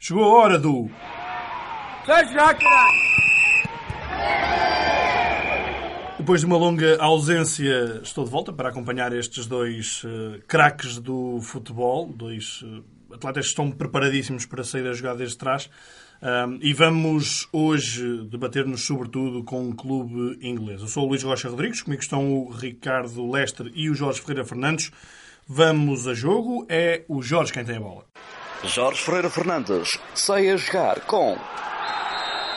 Chegou a hora do. Depois de uma longa ausência, estou de volta para acompanhar estes dois uh, craques do futebol, dois uh, atletas que estão preparadíssimos para sair a jogar desde trás. Um, e vamos hoje debater-nos sobretudo com um clube inglês. Eu sou o Luís Rocha Rodrigues, comigo estão o Ricardo Lester e o Jorge Ferreira Fernandes. Vamos a jogo, é o Jorge quem tem a bola. Jorge Ferreira Fernandes, sai a jogar com.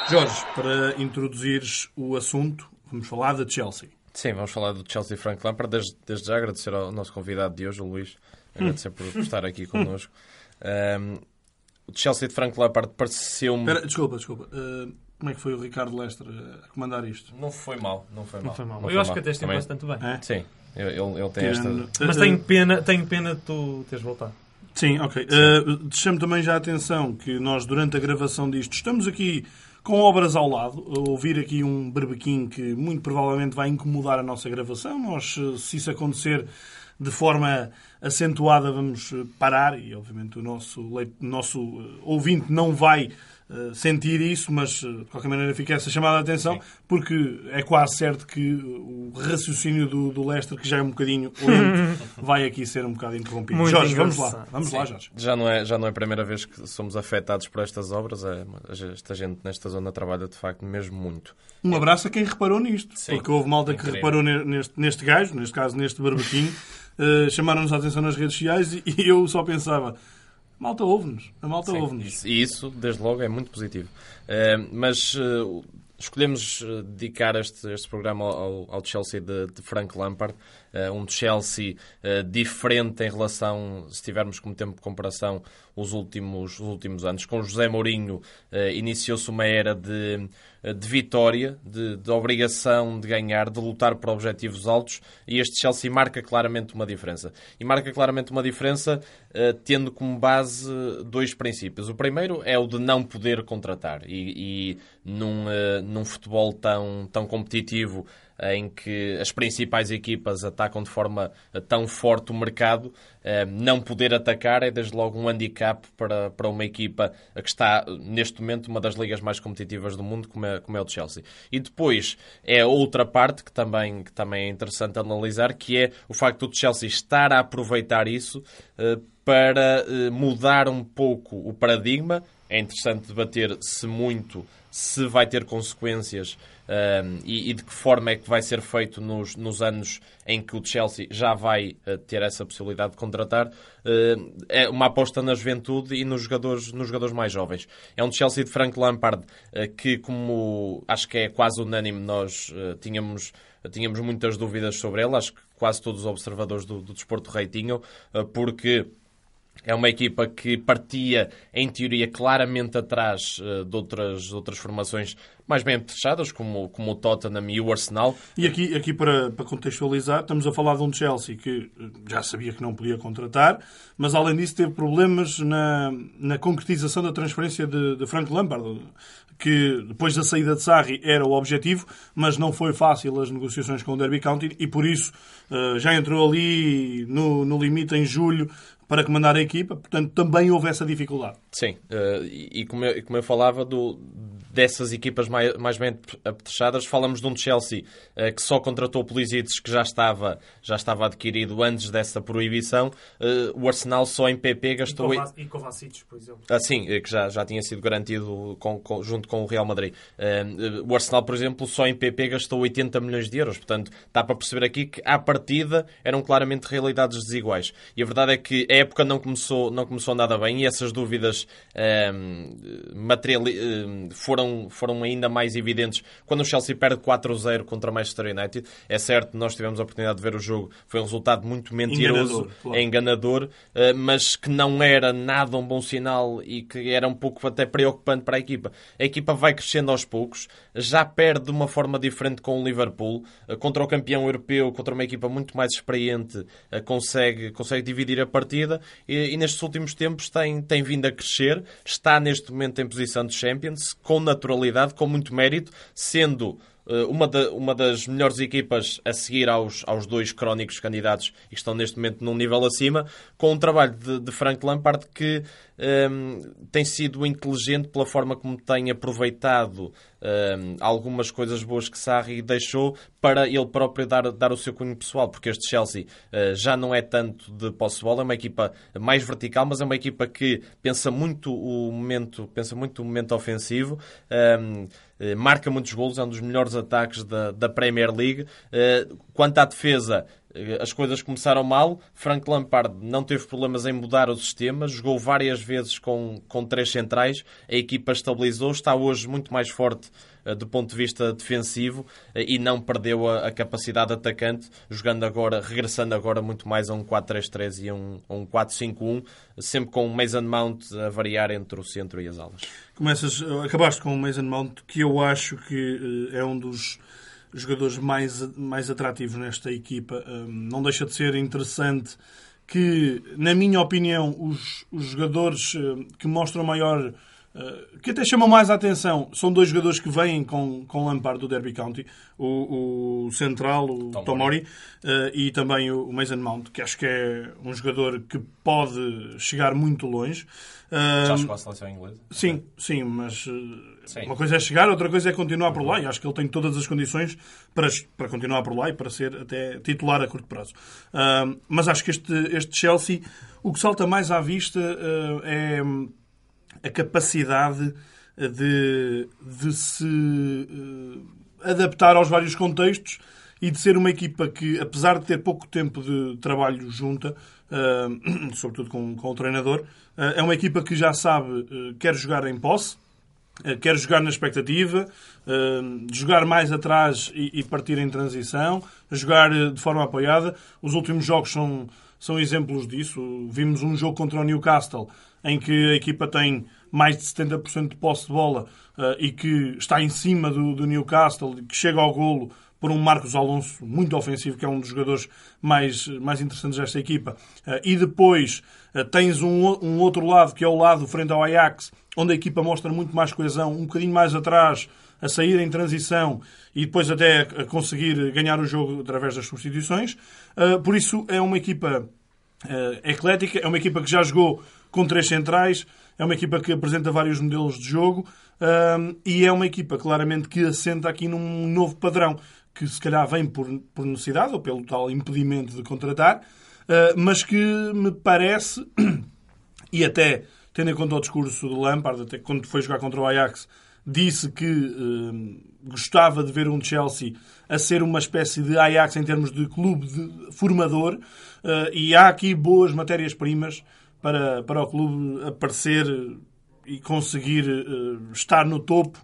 Jorge, para introduzires o assunto, vamos falar da Chelsea. Sim, vamos falar do Chelsea Frank Lampard. Desde, desde já agradecer ao nosso convidado de hoje, o Luís, agradecer por, por estar aqui connosco. Um, o Chelsea de Frank Lampard pareceu-me. Desculpa, desculpa. Uh, como é que foi o Ricardo Lester a comandar isto? Não foi mal, não foi mal. Não foi mal. Não Eu foi acho mal. que até esteve bastante bem. É? Sim, ele, ele tem Tirando- esta. Mas tenho pena, tenho pena de tu teres voltado. Sim, ok. Uh, Chamo também já a atenção que nós, durante a gravação disto, estamos aqui com obras ao lado, a ouvir aqui um berbequim que muito provavelmente vai incomodar a nossa gravação. Nós, uh, se isso acontecer de forma acentuada, vamos uh, parar e, obviamente, o nosso, nosso ouvinte não vai sentir isso, mas, uh, de qualquer maneira, fica essa chamada de atenção, porque é quase certo que o raciocínio do, do Lester, que já é um bocadinho lento, vai aqui ser um bocado interrompido. Muito Jorge, vamos lá. Vamos lá, Jorge. Já não, é, já não é a primeira vez que somos afetados por estas obras. É, esta gente nesta zona trabalha de facto mesmo muito. Um abraço a quem reparou nisto. Sim. Porque houve malta que Incrível. reparou ne- neste, neste gajo, neste caso neste barbequinho, eh, chamaram-nos a atenção nas redes sociais e, e eu só pensava, malta ouve-nos, a malta ouve-nos. E isso, desde logo, é muito positivo. Eh, mas eh, escolhemos eh, dedicar este, este programa ao, ao Chelsea de, de Frank Lampard. Eh, um Chelsea eh, diferente em relação, se tivermos como tempo de comparação, os últimos, os últimos anos. Com José Mourinho eh, iniciou-se uma era de, de vitória, de, de obrigação de ganhar, de lutar por objetivos altos e este Chelsea marca claramente uma diferença. E marca claramente uma diferença tendo como base dois princípios. O primeiro é o de não poder contratar e, e num, num futebol tão, tão competitivo em que as principais equipas atacam de forma eh, tão forte o mercado, eh, não poder atacar é desde logo um handicap para, para uma equipa que está eh, neste momento uma das ligas mais competitivas do mundo, como é, como é o Chelsea. E depois é outra parte que também, que também é interessante analisar, que é o facto do Chelsea estar a aproveitar isso eh, para eh, mudar um pouco o paradigma. É interessante debater se muito, se vai ter consequências um, e, e de que forma é que vai ser feito nos, nos anos em que o Chelsea já vai uh, ter essa possibilidade de contratar. Uh, é uma aposta na juventude e nos jogadores, nos jogadores mais jovens. É um Chelsea de Frank Lampard uh, que, como acho que é quase unânime, nós uh, tínhamos, tínhamos muitas dúvidas sobre ele. Acho que quase todos os observadores do, do desporto rei tinham, uh, porque é uma equipa que partia, em teoria, claramente atrás eh, de, outras, de outras formações mais bem fechadas, como, como o Tottenham e o Arsenal. E aqui, aqui para, para contextualizar, estamos a falar de um Chelsea que eh, já sabia que não podia contratar, mas além disso teve problemas na, na concretização da transferência de, de Frank Lampard, que depois da saída de Sarri era o objetivo, mas não foi fácil as negociações com o Derby County e por isso eh, já entrou ali no, no limite em julho para comandar a equipa, portanto também houve essa dificuldade. Sim, eh, e como eu, como eu falava do, dessas equipas mais, mais bem apetrechadas, falamos de um Chelsea eh, que só contratou Pulisic, que já estava, já estava adquirido antes dessa proibição. Eh, o Arsenal só em PP gastou... E Kovacic, por exemplo. Ah, sim, eh, que já, já tinha sido garantido com- com- junto com o Real Madrid. O Arsenal, por exemplo, só em PP gastou 80 milhões de euros. Portanto, dá para perceber aqui que, à partida, eram claramente realidades desiguais. E a verdade é que a época não começou, não começou nada bem e essas dúvidas eh, materiali- eh, foram foram, foram ainda mais evidentes quando o Chelsea perde 4-0 contra o Manchester United. É certo, nós tivemos a oportunidade de ver o jogo, foi um resultado muito mentiroso, Enganador, claro. enganador, eh, mas que não era nada um bom sinal e que era um pouco até preocupante para a equipa. A equipa vai crescendo aos poucos, já perde de uma forma diferente com o Liverpool, eh, contra o campeão europeu, contra uma equipa muito mais experiente, eh, consegue, consegue dividir a partida e, e nestes últimos tempos tem, tem vindo a crescer, está neste momento em posição de Champions, com naturalidade, com muito mérito, sendo eh, uma, uma das melhores equipas a seguir aos, aos dois crónicos candidatos que estão neste momento num nível acima, com um trabalho de, de Frank Lampard que ehm, tem sido inteligente pela forma como tem aproveitado ehm, algumas coisas boas que Sarri deixou para ele próprio dar, dar o seu cunho pessoal, porque este Chelsea eh, já não é tanto de posse de bola, é uma equipa mais vertical, mas é uma equipa que pensa muito o momento, pensa muito o momento ofensivo. ehm, eh, marca muitos golos, é um dos melhores ataques da, da Premier League. Eh, Quanto à defesa, as coisas começaram mal. Frank Lampard não teve problemas em mudar o sistema, jogou várias vezes com, com três centrais, a equipa estabilizou, está hoje muito mais forte eh, do ponto de vista defensivo eh, e não perdeu a, a capacidade atacante, jogando agora, regressando agora muito mais a um 4-3-3 e um, um 4-5-1, sempre com o Mason Mount a variar entre o centro e as alas. Começas, acabaste com o Mason Mount, que eu acho que eh, é um dos jogadores mais, mais atrativos nesta equipa. Um, Não deixa de ser interessante que, na minha opinião, os, os jogadores eh, que mostram maior. Eh, que até chamam mais a atenção são dois jogadores que vêm com, com Lampard do Derby County, o, o central, o Tomori. Tomori, eh, e também o Mason Mount, que acho que é um jogador que pode chegar muito longe. Já Um, chegou à seleção inglesa? Sim, sim, mas uh, Sim. uma coisa é chegar, outra coisa é continuar por lá. E acho que ele tem todas as condições para, para continuar por lá e para ser até titular a curto prazo. Uh, mas acho que este, este Chelsea, o que salta mais à vista uh, é a capacidade de, de se uh, adaptar aos vários contextos e de ser uma equipa que, apesar de ter pouco tempo de trabalho junta, uh, sobretudo com, com o treinador, uh, é uma equipa que já sabe, quer jogar em posse, quer jogar na expectativa, jogar mais atrás e, e partir em transição, jogar de forma apoiada. Os últimos jogos são, são exemplos disso. Vimos um jogo contra o Newcastle em que a equipa tem mais de 70% de posse de bola uh, e que está em cima do, do Newcastle, que chega ao golo por um Marcos Alonso muito ofensivo, que é um dos jogadores mais, mais interessantes desta equipa. Uh, e depois uh, tens um, um outro lado, que é o lado frente ao Ajax, onde a equipa mostra muito mais coesão, um bocadinho mais atrás, a sair em transição e depois até a conseguir ganhar o jogo através das substituições. Uh, por isso é uma equipa uh, eclética, é uma equipa que já jogou com três centrais, é uma equipa que apresenta vários modelos de jogo um, e é uma equipa claramente que assenta aqui num novo padrão que se calhar vem por, por necessidade ou pelo tal impedimento de contratar, mas que me parece, e até tendo em conta o discurso do Lampard, até quando foi jogar contra o Ajax, disse que um, gostava de ver um Chelsea a ser uma espécie de Ajax em termos de clube de formador, uh, e há aqui boas matérias-primas para, para o clube aparecer e conseguir uh, estar no topo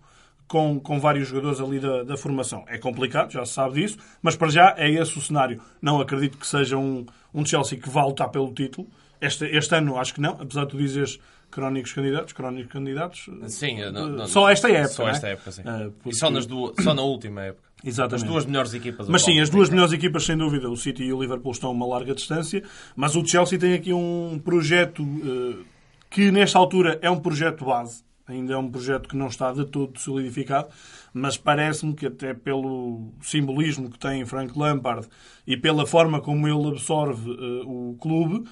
com, com vários jogadores ali da, da formação. É complicado, já se sabe disso, mas para já é esse o cenário. Não acredito que seja um, um Chelsea que vá lutar pelo título. Este, este ano acho que não, apesar de tu dizeres crónicos candidatos, crónicos candidatos. Sim, eh, não- não- só esta época. Só é? esta época, sim. Eh, E só, porque- nas duas, só na última época. Exatamente. As duas melhores equipas. Mas sim, as duas melhores equipas, sem dúvida, o City e o Liverpool estão a uma larga distância, mas o Chelsea tem aqui um projeto eh, que, nesta altura, é um projeto base. Ainda é um projeto que não está de todo solidificado, mas parece-me que, até pelo simbolismo que tem Frank Lampard e pela forma como ele absorve eh, o clube,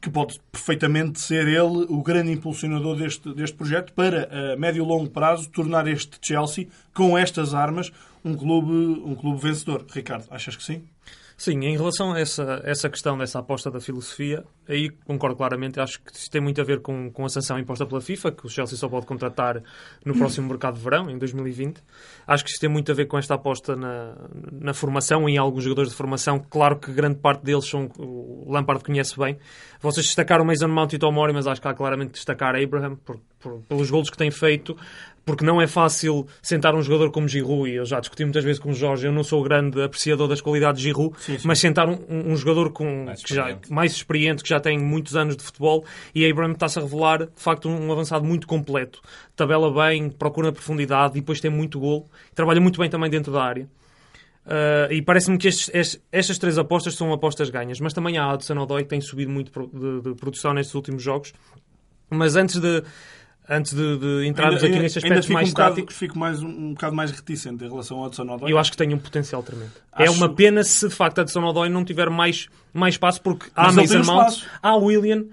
que pode perfeitamente ser ele o grande impulsionador deste, deste projeto para, a médio e longo prazo, tornar este Chelsea, com estas armas, um clube, um clube vencedor. Ricardo, achas que sim? Sim, em relação a essa, essa questão dessa aposta da filosofia, aí concordo claramente. Acho que isto tem muito a ver com, com a sanção imposta pela FIFA, que o Chelsea só pode contratar no próximo mercado de verão, em 2020. Acho que isto tem muito a ver com esta aposta na, na formação, em alguns jogadores de formação. Claro que grande parte deles são. O Lampard conhece bem. Vocês destacaram Mason Mount e Tomori, mas acho que há claramente que destacar Abraham, por, por, pelos golos que tem feito, porque não é fácil sentar um jogador como Giroud, e eu já discuti muitas vezes com o Jorge, eu não sou grande apreciador das qualidades de Giroud, Sim, sim. mas sentar um, um jogador com, Mais que já, experiente. mais experiente, que já tem muitos anos de futebol, e Abraham está-se a revelar, de facto, um avançado muito completo. Tabela bem, procura profundidade, e depois tem muito golo, trabalha muito bem também dentro da área. Uh, e parece-me que estes- estes- estas três apostas são apostas ganhas, mas também há a Hudson Odoi que tem subido muito de, de produção nestes últimos jogos. Mas antes de, antes de, de entrarmos aqui nestes ainda aspectos mais um bocado, táticos, fico mais, um, um bocado mais reticente em relação ao Hudson Odoi. eu acho que tem um potencial tremendo. Acho- É uma pena se de facto a Hudson Odoi não tiver mais, mais espaço, porque há Mason Mount, há William,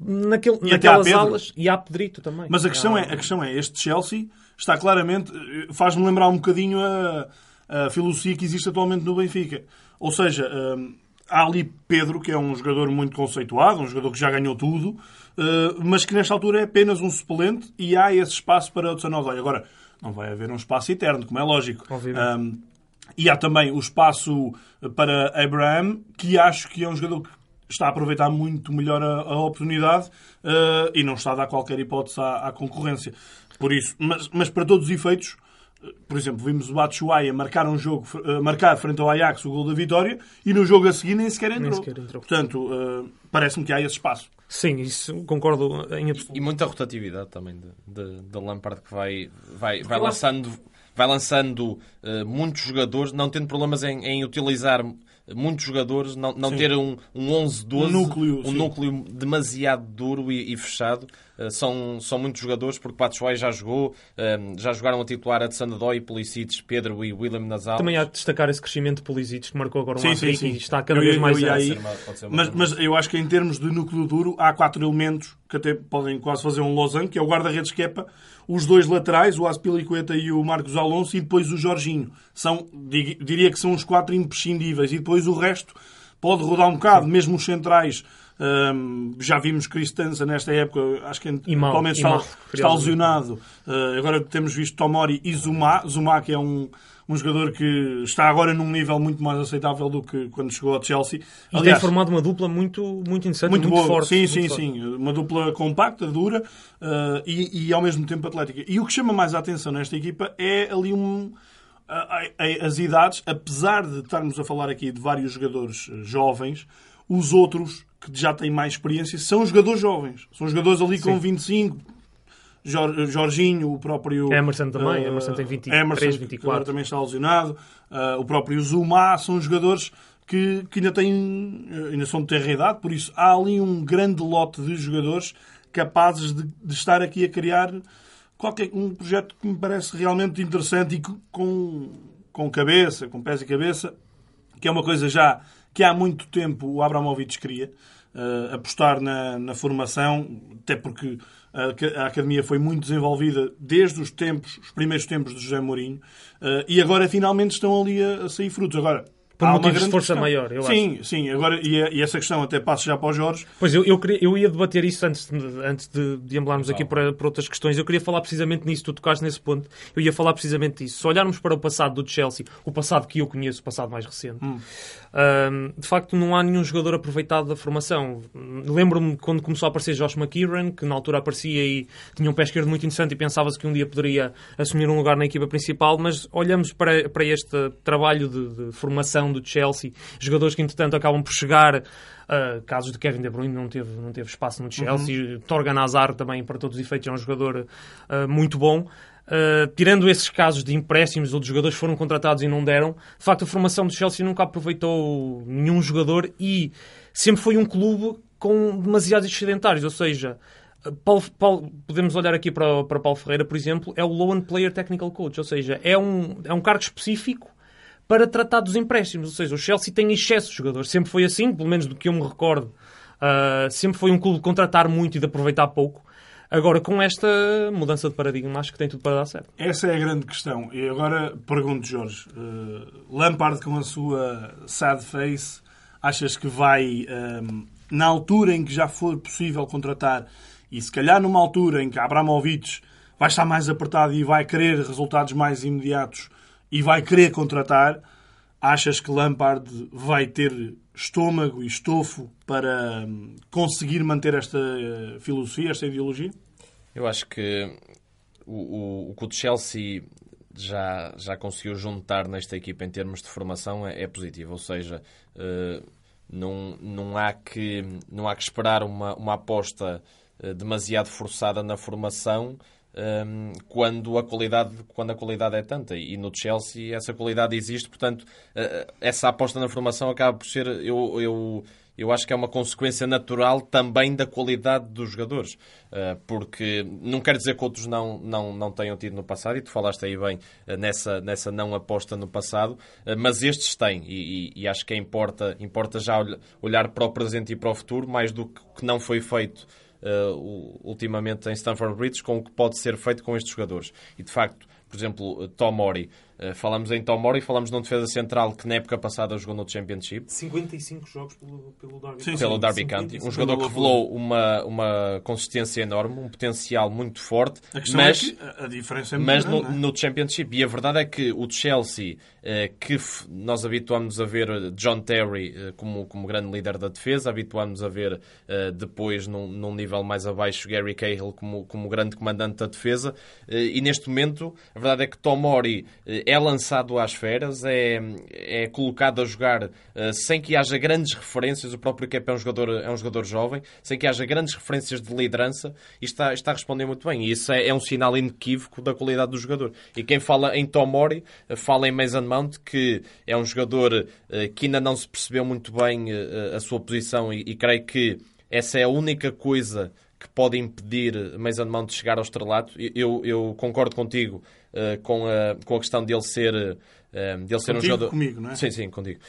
naquele, E naquelas alas, e há Pedrito também. Mas a questão, Há- é, a questão é, este Chelsea está claramente, faz-me lembrar um bocadinho a, a filosofia que existe atualmente no Benfica. Ou seja, hum, há ali Pedro, que é um jogador muito conceituado, um jogador que já ganhou tudo, eh, mas que nesta altura é apenas um suplente e há esse espaço para o Odoi. Agora, não vai haver um espaço eterno, como é lógico. Hum, e há também o espaço para Abraham, que acho que é um jogador que está a aproveitar muito melhor a, a oportunidade eh, e não está a dar qualquer hipótese à, à concorrência. Por isso, mas, mas para todos os efeitos, por exemplo, vimos o Batshuaia marcar um jogo, marcar frente ao Ajax o gol da vitória e no jogo a seguir nem sequer entrou. sequer entrou. Portanto, eh, parece-me que há esse espaço. Sim, isso concordo em absoluto. E muita rotatividade também de Lampard que vai, vai, vai lançando, vai lançando eh, muitos jogadores, não tendo problemas em, em utilizar muitos jogadores, não, não Sim. ter um, um 11-12, Um núcleo, um núcleo demasiado duro e, e fechado. Eh, são, são muitos jogadores, porque Batshuayi já jogou, eh, já jogaram a titular a de Sandadói, Pulisic, Pedro e William Nazal. Também há de destacar esse crescimento de Pulisic que marcou agora um Sim, sim, sim. e está cada Eu vez mais eu aí. Ser Mas, mas eu acho que em termos de núcleo duro há quatro elementos que até podem quase fazer um losango, que é o guarda-redes Kepa, os dois laterais, o Aspilicueta e o Marcos Alonso, e depois o Jorginho. São, di- diria que são os quatro imprescindíveis. E depois o resto pode rodar um bocado, mesmo os centrais. hum, já vimos Cristança nesta época, acho que E mal, atualmente está, mal, está lesionado. Uh, agora temos visto Tomori e Zuma. Zuma, que é um, um jogador que está agora num nível muito mais aceitável do que quando chegou ao Chelsea. E tem formado uma dupla muito, muito interessante, muito, muito, forte. sim, muito sim, forte. sim. Uma dupla compacta, dura uh, e, e ao mesmo tempo atlética. E o que chama mais a atenção nesta equipa é ali um. As idades, apesar de estarmos a falar aqui de vários jogadores eh, jovens, os outros que já têm mais experiência são jogadores jovens. São jogadores ali com Sim. 25, Jor- Jorginho, o próprio. Emerson também, eh, Emerson tem 23, Emerson, que 24. agora também está lesionado. eh, o próprio Zuma são jogadores que, que ainda têm. eh, ainda são de terra idade, por isso há ali um grande lote de jogadores capazes de, de estar aqui a criar qualquer um projeto que me parece realmente interessante e que- com, com cabeça, com pés e cabeça, que é uma coisa já que há muito tempo o Abramovich queria, eh, apostar na, na formação, até porque a, aca- a academia foi muito desenvolvida desde os tempos, os primeiros tempos de José Mourinho, eh, e agora finalmente estão ali a sair frutos. Agora, Por há uma motivos de força questão. maior, eu sim, Sim, agora, e, e essa questão até passo já para os Jorge. Pois eu, eu, queria- eu ia debater isso antes de, antes de, de ambularmos aqui para, para outras questões. Eu queria falar precisamente nisso, tu tocaste nesse ponto. Eu ia falar precisamente disso. Se olharmos para o passado do Chelsea, o passado que eu conheço, o passado mais recente, hum, de facto não há nenhum jogador aproveitado da formação. Lembro-me quando começou a aparecer Josh McKieran, que na altura aparecia e tinha um pé esquerdo muito interessante e pensava-se que um dia poderia assumir um lugar na equipa principal, mas olhamos para, para este trabalho de, de formação do Chelsea, jogadores que entretanto acabam por chegar Uh, casos de Kevin De Bruyne não teve, não teve espaço no Chelsea. Torgan Hazard também, para todos os efeitos, é um jogador uh, muito bom. Uh, tirando esses casos de empréstimos ou de jogadores que foram contratados e não deram, de facto a formação do Chelsea nunca aproveitou nenhum jogador e sempre foi um clube com demasiados excedentários, ou seja, Paulo, Paulo- podemos olhar aqui para, para Paulo Ferreira, por exemplo, é o Low Player Technical Coach, ou seja, é um, é um cargo específico para tratar dos empréstimos. Ou seja, o Chelsea tem excesso de jogadores. Sempre foi assim, pelo menos do que eu me recordo. Ah, sempre foi um clube de contratar muito e de aproveitar pouco. Agora, com esta mudança de paradigma, acho que tem tudo para dar certo. Essa é a grande questão. E agora pergunto, Jorge, eh, Lampard com a sua sad face, achas que vai ehm, na altura em que já for possível contratar e se calhar numa altura em que Abramovich vai estar mais apertado e vai querer resultados mais imediatos e vai querer contratar, achas que Lampard vai ter estômago e estofo para hum, conseguir manter esta eh, filosofia, esta ideologia? Eu acho que o, o, o que o Chelsea já, já conseguiu juntar nesta equipa em termos de formação é, é positivo. Ou seja, uh, não, não, há que, não há que esperar uma, uma aposta uh, demasiado forçada na formação um, quando, a qualidade, quando a qualidade é tanta. E no Chelsea essa qualidade existe, portanto, uh, essa aposta na formação acaba por ser. Eu, eu eu acho que é uma consequência natural também da qualidade dos jogadores. Eh, porque não quer dizer que outros não, não, não tenham tido no passado, e tu falaste aí bem eh, nessa, nessa não aposta no passado, eh, mas estes têm, e, e, e acho que importa, importa já olhar para o presente e para o futuro, mais do que, que não foi feito uh, ultimamente em Stamford Bridge, com o que pode ser feito com estes jogadores. E de facto, por exemplo, Tomori falamos em Tomori, falamos num defesa central que na época passada jogou no Championship. 55 jogos pelo, pelo Derby County. Pelo Derby County. Um jogador que revelou uma, uma consistência enorme, um potencial muito forte. A mas, é que a diferença é muito Mas grande, no, é? no, Championship. E a verdade é que o Chelsea, eh, que nós habituamos a ver John Terry eh, como, como grande líder da defesa, habituamos a ver depois num, num nível mais abaixo Gary Cahill como, como grande comandante da defesa. E neste momento, a verdade é que Tomori é lançado às feras, é, é colocado a jogar uh, sem que haja grandes referências. O próprio Kepa é um jogador, é um jogador jovem, sem que haja grandes referências de liderança e está, está a responder muito bem. E isso é, é um sinal inequívoco da qualidade do jogador. E quem fala em Tomori, uh, fala em Mason Mount, que é um jogador uh, que ainda não se percebeu muito bem a sua posição e, e creio que essa é a única coisa que pode impedir Mason Mount de chegar ao estrelato. Eu, eu concordo contigo uh, com, a, com a questão dele ser. Uh, dele ser um jogador. comigo, não é? Sim, sim, contigo.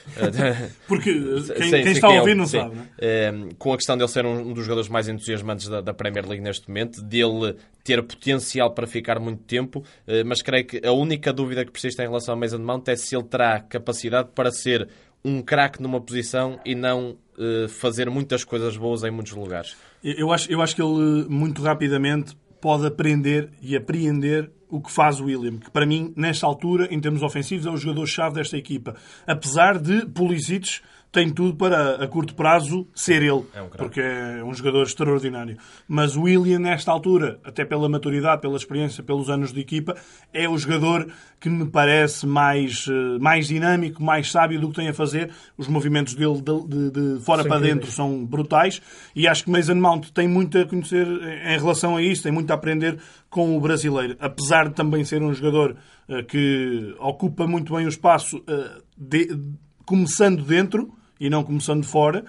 Porque quem, sim, quem está a ouvir não sim. sabe, não é? Uh, com a questão dele ser um, um dos jogadores mais entusiasmantes da, da, Premier League neste momento, dele ter potencial para ficar muito tempo, mas creio que a única dúvida que persiste em relação a Mason Mount é se ele terá capacidade para ser um craque numa posição e não fazer muitas coisas boas em muitos lugares. Eu acho, eu acho que ele muito rapidamente pode aprender e apreender o que faz o William, que para mim, nesta altura, em termos ofensivos, é o jogador-chave desta equipa. Apesar de Pulisic tem tudo para, a curto prazo, ser ele. É um porque é um jogador extraordinário. Mas o William, nesta altura, até pela maturidade, pela experiência, pelos anos de equipa, é o jogador que me parece mais, eh, mais dinâmico, mais sábio do que tem a fazer. Os movimentos dele de, de, de fora Sem para dentro são brutais. E acho que Mason Mount tem muito a conhecer em relação a isso, tem muito a aprender com o brasileiro. Apesar de também ser um jogador uh, que ocupa muito bem o espaço, uh, de, começando dentro e não começando de fora.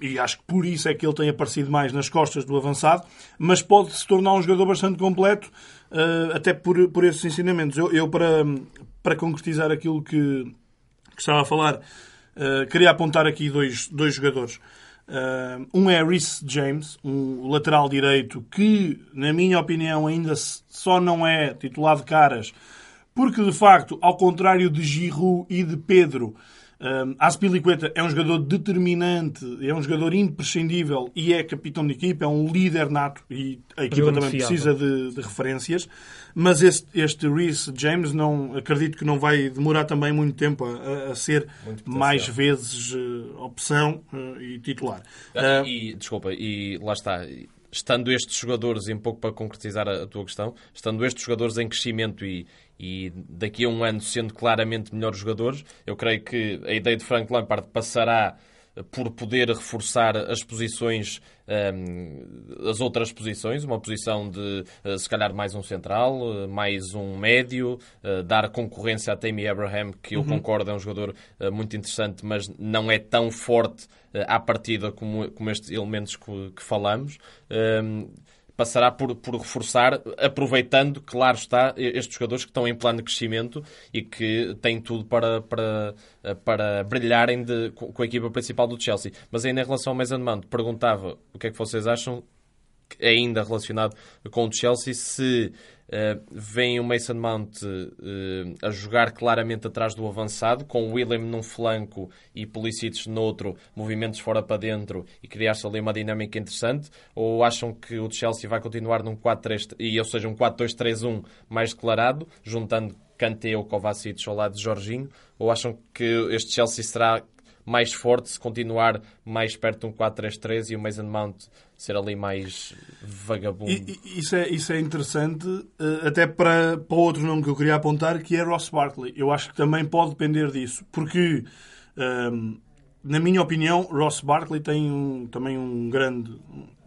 E acho que por isso é que ele tem aparecido mais nas costas do avançado, mas pode se tornar um jogador bastante completo, uh, até por, por esses ensinamentos. Eu, eu, para, para concretizar aquilo que, que estava a falar, uh, queria apontar aqui dois, dois jogadores. um é Rhys James, um lateral direito que, na minha opinião, ainda só não é titular de caras, porque de facto, ao contrário de Giroud e de Pedro, um, Aspilicueta é um jogador determinante, é um jogador imprescindível e é capitão de equipa, é um líder nato e a equipa também fiável. precisa de, de, referências. Mas este, este Reece James não, acredito que não vai demorar também muito tempo a, a ser mais vezes uh, opção uh, e titular. Ah, e, desculpa, e lá está estando estes jogadores, e um pouco para concretizar a, a, tua questão, estando estes jogadores em crescimento e, e daqui a um ano sendo claramente melhores jogadores, eu creio que a ideia de Frank Lampard passará por poder reforçar as posições, um, as outras posições, uma posição de uh, se calhar mais um central, uh, mais um médio, uh, dar concorrência a Tammy Abraham, que eu uhum. concordo é um jogador muito interessante, mas não é tão forte à partida como, como estes elementos que, que falamos. Um, passará por, por reforçar, aproveitando, claro está, estes jogadores que estão em plano de crescimento e que têm tudo para, para, para brilharem de, com a equipa principal do Chelsea. Mas ainda em relação ao Mason Mount, perguntava o que é que vocês acham ainda relacionado com o Chelsea, se uh, vem o Mason Mount uh, a jogar claramente atrás do avançado, com o William num flanco e Pulisic noutro, movimentos fora para dentro e criar-se ali uma dinâmica interessante, ou acham que o Chelsea vai continuar num 4-3, e ou seja, um 4-2-3-1 mais declarado, juntando Kanté ou Kovacic ao lado de Jorginho, ou acham que este Chelsea será mais forte se continuar mais perto de um 4-3-3 e o Mason Mount ser ali mais vagabundo. E, isso, é, isso é interessante, eh, até para, para outro nome que eu queria apontar, que é Ross Barkley. Eu acho que também pode depender disso, porque, ehm, na minha opinião, Ross Barkley tem um, também um grande,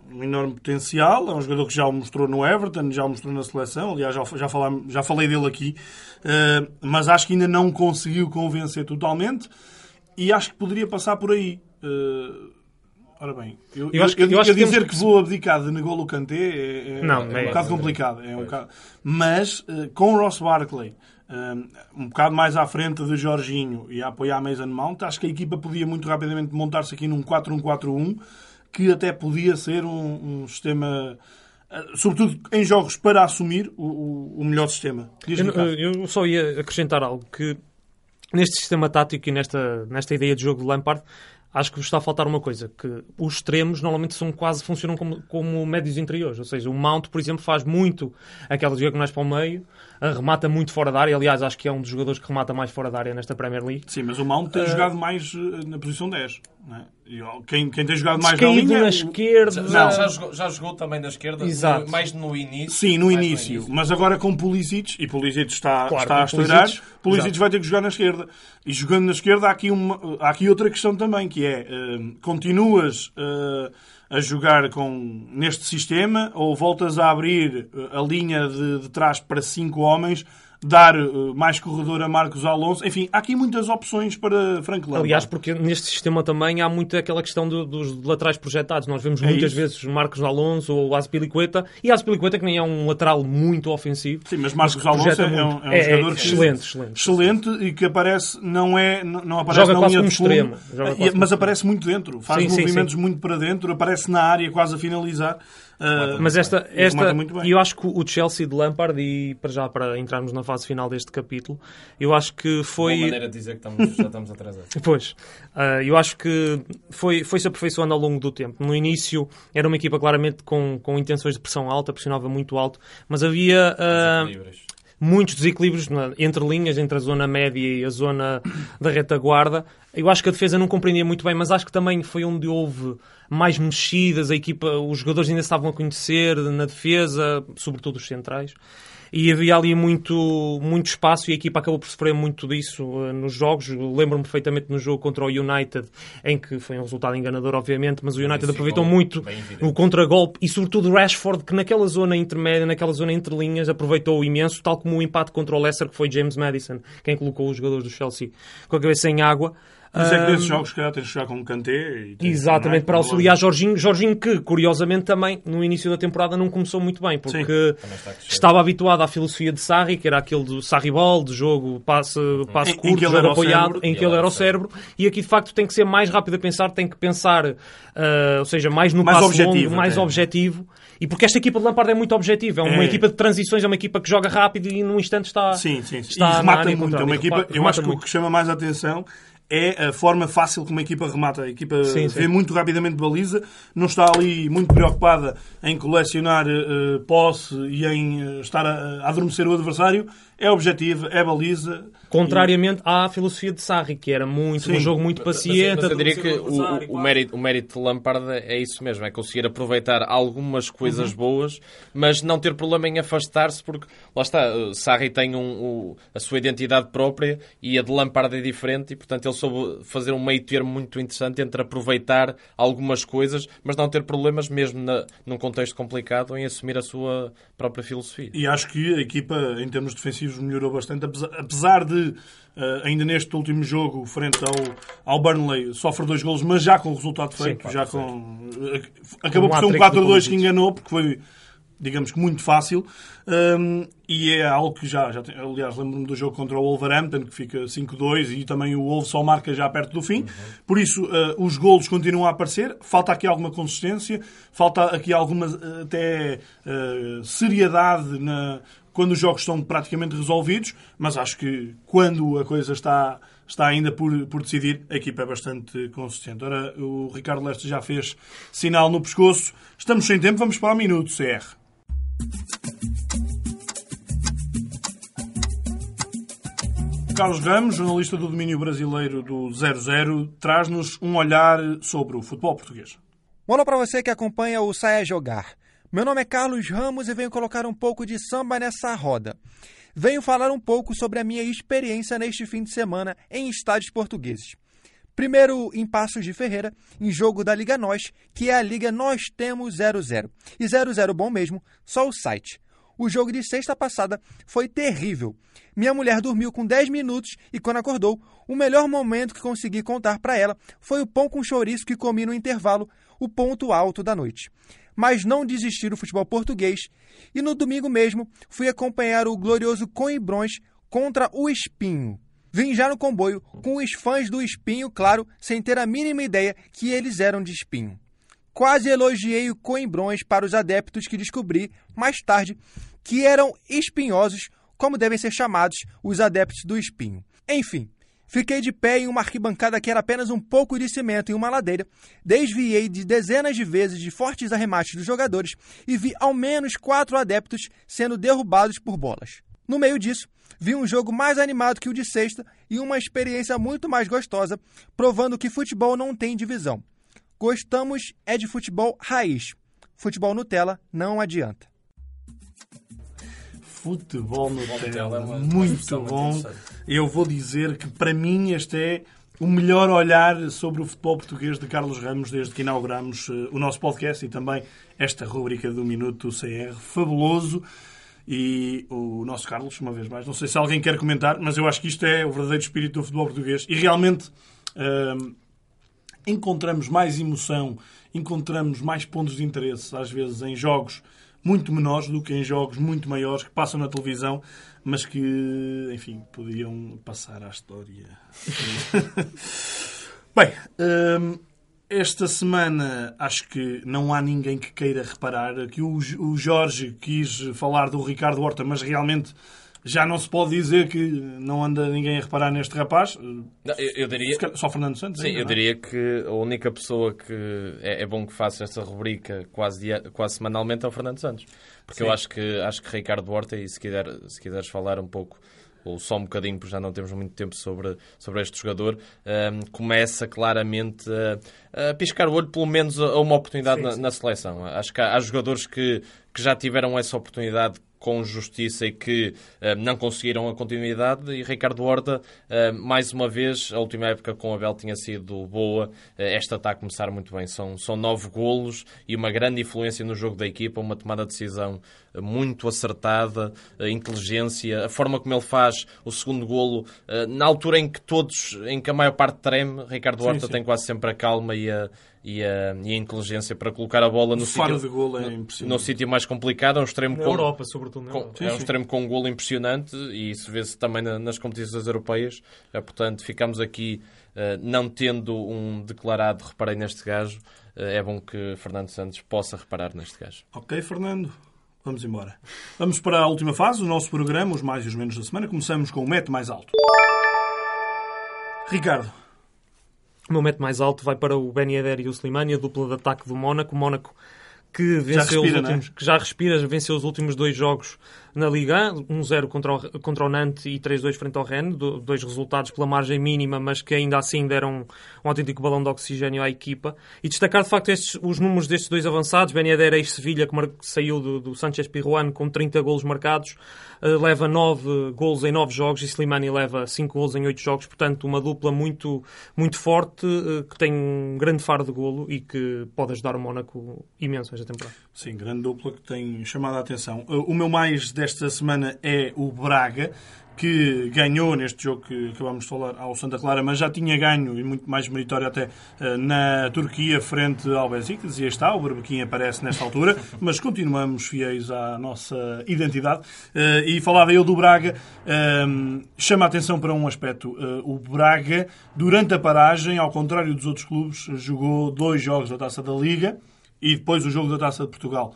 um enorme potencial. É um jogador que já o mostrou no Everton, já o mostrou na seleção. Aliás, já, já, falam, já falei dele aqui. Uh, mas acho que ainda não conseguiu convencer totalmente e acho que poderia passar por aí. Uh, ora bem, eu, eu, acho que, eu, eu, acho que dizer que, vou abdicar de N'Golo Kanté é, é, não, é, é um bocado complicado. É um bocado... Mas uh, com Ross Barkley um, um bocado mais à frente de Jorginho e a apoiar Mason Mount, acho que a equipa podia muito rapidamente montar-se aqui num 4-1-4-1 que até podia ser um, um sistema sobretudo em jogos para assumir o, o, o melhor sistema. Eu, eu, só ia acrescentar algo que neste sistema tático e nesta, nesta ideia de jogo de Lampard, acho que está a faltar uma coisa, que os extremos normalmente são quase funcionam como, como médios interiores, ou seja, o Mount, por exemplo, faz muito aquelas diagonais para o meio, remata muito fora da área, aliás, acho que é um dos jogadores que remata mais fora da área nesta Premier League. Sim, mas o Mount tem uh... jogado mais eh, na posição 10, não é? Quem, quem tem jogado mais na linha... na esquerda... Já, já, jogou, já jogou também na esquerda, Exato. mais no início. Sim, no início, no início, mas agora com Pulisic, e Pulisic está, claro, está a estourar, Pulisic, Pulisic vai ter que jogar na esquerda. E jogando na esquerda há aqui, uma, há aqui outra questão também, que é, uh, continuas... Uh, a jogar com, neste sistema ou voltas a abrir a linha de, de trás para cinco homens dar uh, mais corredor a Marcos Alonso. Enfim, há aqui muitas opções para Frank Lampard. Aliás, porque neste sistema também há muito aquela questão do, dos laterais projetados. Nós vemos é muitas isso. vezes Marcos Alonso ou Azpilicueta e Azpilicueta que nem é um lateral muito ofensivo. Sim, mas Marcos mas Alonso é, um, é um é, jogador é, que, excelente, excelente, excelente e que aparece não é não aparece Joga na linha de extremo, mas aparece muito dentro, faz sim, movimentos sim, sim. muito para dentro, aparece na área quase a finalizar. Uh, mas esta, esta e eu acho que o Chelsea de Lampard, e para já para entrarmos na fase final deste capítulo, eu acho que foi. Uma maneira de dizer que estamos, já estamos atrasados. pois, uh, eu acho que foi, foi se aperfeiçoando ao longo do tempo. No início era uma equipa claramente com, com intenções de pressão alta, pressionava muito alto, mas havia. Uh, muitos desequilíbrios entre linhas, entre a zona média e a zona da retaguarda. Eu acho que a defesa não compreendia muito bem, mas acho que também foi onde houve mais mexidas, a equipa, os jogadores ainda estavam a conhecer na defesa, sobretudo os centrais e havia ali muito, muito espaço e a equipa acabou por sofrer muito disso uh, nos jogos. Lembro-me perfeitamente no jogo contra o United, em que foi um resultado enganador, obviamente, mas o United aproveitou muito o contragolpe e, sobretudo, o Rashford, que naquela zona intermédia, naquela zona entre linhas, aproveitou imenso, tal como o empate contra o Leicester, que foi James Madison, quem colocou os jogadores do Chelsea com a cabeça em água. Mas é que nesses jogos, se calhar, tens de jogar com o Kanté. Exatamente, para auxiliar Jorginho. Jorginho que, curiosamente, também no início da temporada não começou muito bem, porque estava habituado à filosofia de Sarri, que era aquele do Sarri Ball, de jogo passe, passe em, curto, em jogo apoiado, em que ele era o cérebro. E aqui, de facto, tem que ser mais rápido a pensar, tem que pensar, uh, ou seja, mais no mais passo objetivo, longo, mais objetivo. E porque esta equipa de Lampard é muito objetiva, é uma é. equipa de transições, é uma equipa que joga rápido e num instante está. Sim, sim, sim. Está e remata muito. É uma equipa, eu acho que o que chama mais a atenção é a forma fácil como a equipa remata. A equipa sim, vê sim. muito rapidamente baliza, não está ali muito preocupada em colecionar uh, posse e em uh, estar a, a adormecer o adversário. É objetivo, é baliza. Contrariamente e... à filosofia de Sarri, que era muito Sim. um jogo muito paciente. Mas, mas eu diria que o, o, mérito, o mérito de Lampard é isso mesmo, é conseguir aproveitar algumas coisas uhum. boas, mas não ter problema em afastar-se, porque lá está, Sarri tem um, um, a sua identidade própria e a de Lampard é diferente, e portanto ele soube fazer um meio termo muito interessante entre aproveitar algumas coisas, mas não ter problemas mesmo na, num contexto complicado em assumir a sua própria filosofia. E acho que a equipa, em termos defensivos, melhorou bastante, apesar de uh, ainda neste último jogo, frente ao, ao Burnley, sofre dois golos, mas já com o resultado feito. Sim, já com, uh, acabou um por ser um 4-2 que enganou, porque foi digamos que muito fácil, um, e é algo que já, já tem, aliás, lembro-me do jogo contra o Wolverhampton, que fica 5-2, e também o Wolves só marca já perto do fim. Uhum. Por isso, uh, os golos continuam a aparecer, falta aqui alguma consistência, falta aqui alguma até uh, seriedade na, quando os jogos estão praticamente resolvidos, mas acho que quando a coisa está está ainda por, por decidir. A equipa é bastante consistente. Ora, o Ricardo Leste já fez sinal no pescoço. Estamos sem tempo, vamos para o minuto CR. Carlos Ramos, jornalista do domínio brasileiro do 00, traz-nos um olhar sobre o futebol português. Boa para você que acompanha o Saia Jogar. Meu nome é Carlos Ramos e venho colocar um pouco de samba nessa roda venho falar um pouco sobre a minha experiência neste fim de semana em estádios portugueses. Primeiro em Passos de Ferreira, em jogo da Liga Nós, que é a Liga Nós Temos 00. E 00 bom mesmo, só o site. O jogo de sexta passada foi terrível. Minha mulher dormiu com 10 minutos e quando acordou, o melhor momento que consegui contar para ela foi o pão com chouriço que comi no intervalo, o ponto alto da noite mas não desisti do futebol português. E no domingo mesmo fui acompanhar o glorioso Coimbrões contra o Espinho. Vim já no comboio com os fãs do Espinho, claro, sem ter a mínima ideia que eles eram de Espinho. Quase elogiei o Coimbrões para os adeptos que descobri, mais tarde, que eram espinhosos, como devem ser chamados os adeptos do Espinho. Enfim, Fiquei de pé em uma arquibancada que era apenas um pouco de cimento em uma ladeira, desviei de dezenas de vezes de fortes arremates dos jogadores e vi ao menos quatro adeptos sendo derrubados por bolas. No meio disso, vi um jogo mais animado que o de sexta e uma experiência muito mais gostosa, provando que futebol não tem divisão. Gostamos é de futebol raiz. Futebol Nutella não adianta. Futebol Nutella, é muito bom. Eu vou dizer que para mim este é o melhor olhar sobre o futebol português de Carlos Ramos desde que inauguramos uh, o nosso podcast e também esta rubrica do Minuto CR. Fabuloso. E o nosso Carlos, uma vez mais, não sei se alguém quer comentar, mas eu acho que isto é o verdadeiro espírito do futebol português. E realmente uh, encontramos mais emoção, encontramos mais pontos de interesse, às vezes, em jogos muito menores do que em jogos muito maiores que passam na televisão, mas que, enfim, podiam passar à história. Bem, hum, esta semana acho que não há ninguém que queira reparar que o, o Jorge quis falar do Ricardo Horta, mas realmente já não se pode dizer que não anda ninguém a reparar neste rapaz. Não, eu, eu, diria... Só Fernando Santos? Sim, ainda, eu é? diria que a única pessoa que é, é, bom que faça esta rubrica quase, dia, quase semanalmente é o Fernando Santos. Porque Sim. eu acho que, acho que Ricardo Horta, e se, quiser, se quiseres falar um pouco ou só um bocadinho, porque já não temos muito tempo sobre, sobre este jogador, um, começa claramente a, a, piscar o olho, pelo menos a uma oportunidade sim, sim. Na, na, seleção. Acho que há, há jogadores que, que já tiveram essa oportunidade com justiça e que uh, não conseguiram a continuidade. E Ricardo Horta, uh, mais uma vez, a última época com o Abel tinha sido boa. Uh, esta está a começar muito bem. São, são nove golos e uma grande influência no jogo da equipa, uma tomada de decisão muito acertada, a inteligência, a forma como ele faz o segundo golo, na altura em que todos, em que a maior parte treme, Ricardo Horta sim, sim. tem quase sempre a calma e a, e a, e a inteligência para colocar a bola no sítio, de golo é no, no sítio mais complicado. É um extremo na com, Europa, sobretudo. Com, é um extremo com um golo impressionante e isso vê-se também na, nas competições europeias. É, portanto, ficamos aqui uh, não tendo um declarado reparei neste gajo. Uh, é bom que Fernando Santos possa reparar neste gajo. Ok, Fernando. Vamos embora. Vamos para a última fase do nosso programa, os mais e os menos da semana. Começamos com o método mais alto. Ricardo, o meu método mais alto vai para o Ben Yedder e o Slimani, a dupla de ataque do Mónaco. O Mónaco que venceu respira, os é? últimos, é? que já respira, venceu os últimos dois jogos na Liga, 1-0 contra o, contra o Nantes e 3-2 frente ao Rennes, dois resultados pela margem mínima, mas que ainda assim deram um autêntico balão de oxigênio à equipa. E destacar de facto estes, os números destes dois avançados, Ben Yedder ex-Sevilha, que saiu do, do Sanchez Pirruano com 30 golos marcados, uh, leva 9 golos em 9 jogos e Slimani leva 5 golos em 8 jogos, portanto uma dupla muito, muito forte, uh, que tem um grande faro de golo e que pode ajudar o Mónaco imenso esta temporada. Sim, grande dupla que tem chamado a atenção. Uh, o meu mais desta semana é o Braga, que ganhou neste jogo que acabamos de falar ao Santa Clara, mas já tinha ganho, e muito mais meritório até, eh, na Turquia, frente ao Besiktas, e está, o Barbequim aparece nesta altura, mas continuamos fiéis à nossa identidade. Eh, e falava eu do Braga, eh, chama a atenção para um aspecto. O Braga, durante a paragem, ao contrário dos outros clubes, jogou dois jogos da Taça da Liga e depois o jogo da Taça de Portugal.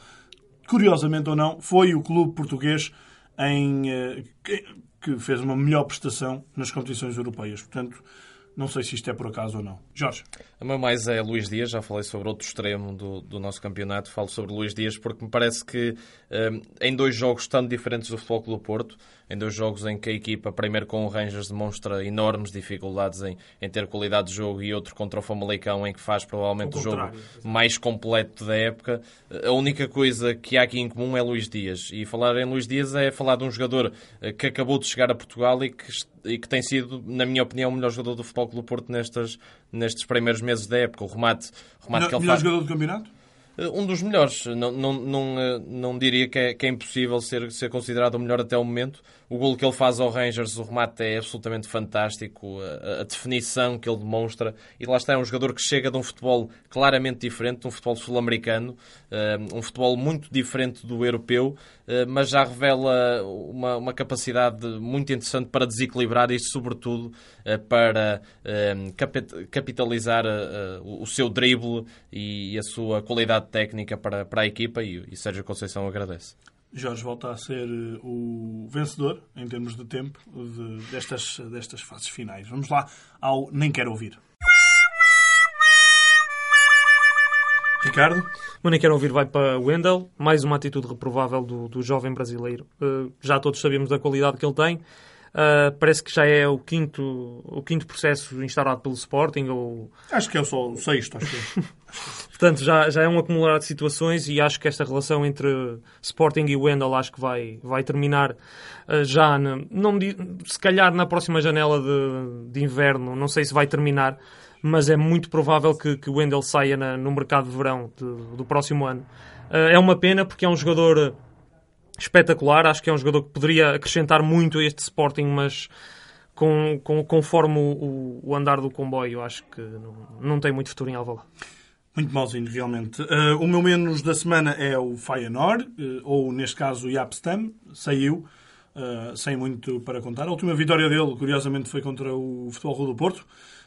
Curiosamente ou não, foi o clube português em, que fez uma melhor prestação nas competições europeias. Portanto, não sei se isto é por acaso ou não. Jorge. A meu mais é Luís Dias, já falei sobre outro extremo do, do nosso campeonato, falo sobre Luís Dias porque me parece que um, em dois jogos tão diferentes do Futebol Clube do Porto, em dois jogos em que a equipa, primeiro com o Rangers, demonstra enormes dificuldades em, em ter qualidade de jogo e outro contra o Famalicão, em que faz provavelmente o, o jogo mais completo da época, a única coisa que há aqui em comum é Luís Dias. E falar em Luís Dias é falar de um jogador eh, que acabou de chegar a Portugal e que, e que tem sido, na minha opinião, o melhor jogador do Futebol Clube do Porto nestas, nestes primeiros meses da época. O remate, remate que ele melhor faz... jogador do campeonato? Eh, um dos melhores. Não, não, não, eh, não diria que é, que é impossível ser, ser considerado o melhor até o momento. O golo que ele faz ao Rangers, o remate é absolutamente fantástico, a, a, definição que ele demonstra. E lá está, é um jogador que chega de um futebol claramente diferente, um futebol sul-americano, uh, um futebol muito diferente do europeu, mas já revela uma, uma, capacidade muito interessante para desequilibrar e, sobretudo, para capitalizar o seu drible e, a sua qualidade técnica para, para a equipa. E, e Sérgio Conceição agradece. Jorge volta a ser eh, o vencedor, em termos de tempo, de, destas, destas fases finais. Vamos lá ao Nem Quero Ouvir. Ricardo? O Nem Quero Ouvir vai para Wendel. Mais uma atitude reprovável do, do jovem brasileiro. Uh, já todos sabemos da qualidade que ele tem. Uh, parece que já é o quinto, o quinto processo instaurado pelo Sporting. Ou... Acho que é só o sexto. Acho que é. Portanto, já, já é um acumular de situações e acho que esta relação entre Sporting e Wendel acho que vai, vai terminar uh, já, não, se calhar na próxima janela de, de inverno, não sei se vai terminar, mas é muito provável que, que Wendel saia na, no mercado de verão de, do próximo ano. Uh, é uma pena porque é um jogador espetacular, acho que é um jogador que poderia acrescentar muito a este Sporting, mas com, com, conforme o, o andar do comboio, acho que não, não tem muito futuro em Alvalade. Muito malzinho, realmente. Uh, o meu menos da semana é o Feyenoord, uh, ou neste caso o Yapstam, saiu, uh, sem muito para contar. A última vitória dele, curiosamente, foi contra o Futebol Clube do Porto.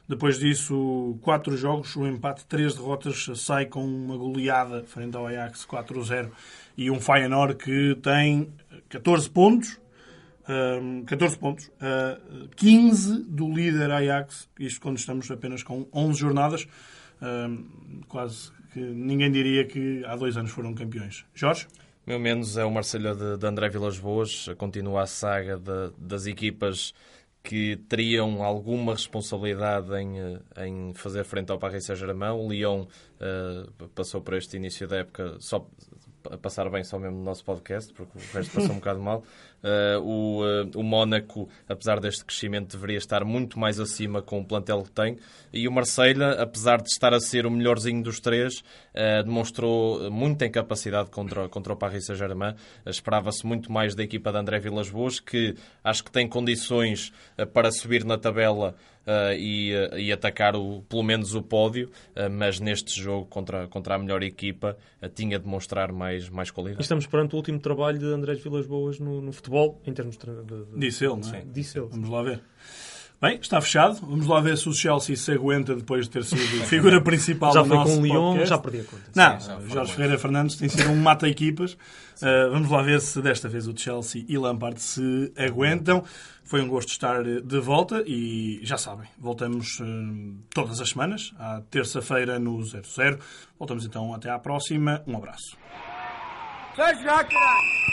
Depois disso, quatro jogos, um empate, três derrotas, sai com uma goleada frente ao Ajax 4-0 e um Feyenoord que tem 14 pontos, 14 pontos, 15 do líder Ajax, isto quando estamos apenas com 11 jornadas quase que ninguém diria que há dois anos foram campeões. Jorge? Meu menos é o Marcelo de, André Vilas Boas, continua a saga de, das equipas que teriam alguma responsabilidade em, eh, em fazer frente ao Paris Saint-Germain. O Lyon uh, passou por este início da época só passar bem só mesmo no nosso podcast, porque o resto passou um bocado mal. Uh, o, uh, o Mónaco, apesar deste crescimento, deveria estar muito mais acima com o plantel que tem. E o Marseille, apesar de estar a ser o melhorzinho dos três, uh, demonstrou muita incapacidade contra, contra o Paris Saint-Germain. Esperava-se muito mais da equipa de André Vilas Boas, que acho que tem condições para subir na tabela Uh, e, uh, e, atacar o, pelo menos o pódio, uh, mas neste jogo contra, contra a melhor equipa tinha de mostrar mais, mais qualidade. Estamos perante o último trabalho de Andrés Vilas Boas no, no futebol em termos de. de, de... Disse ele, não é? Disse ele. Vamos lá ver. Bem, está fechado. Vamos lá ver se o Chelsea se aguenta depois de ter sido figura principal já do nosso Já foi com o Lyon, já perdi a conta. Não, sim, Jorge Ferreira Fernandes tem sido um mata-equipas. Uh, vamos lá ver se desta vez o Chelsea e Lampard se aguentam. Foi um gosto estar de volta e já sabem, voltamos uh, todas as semanas, à terça-feira no 00. Voltamos então até à próxima. Um abraço. Sai já, caralho!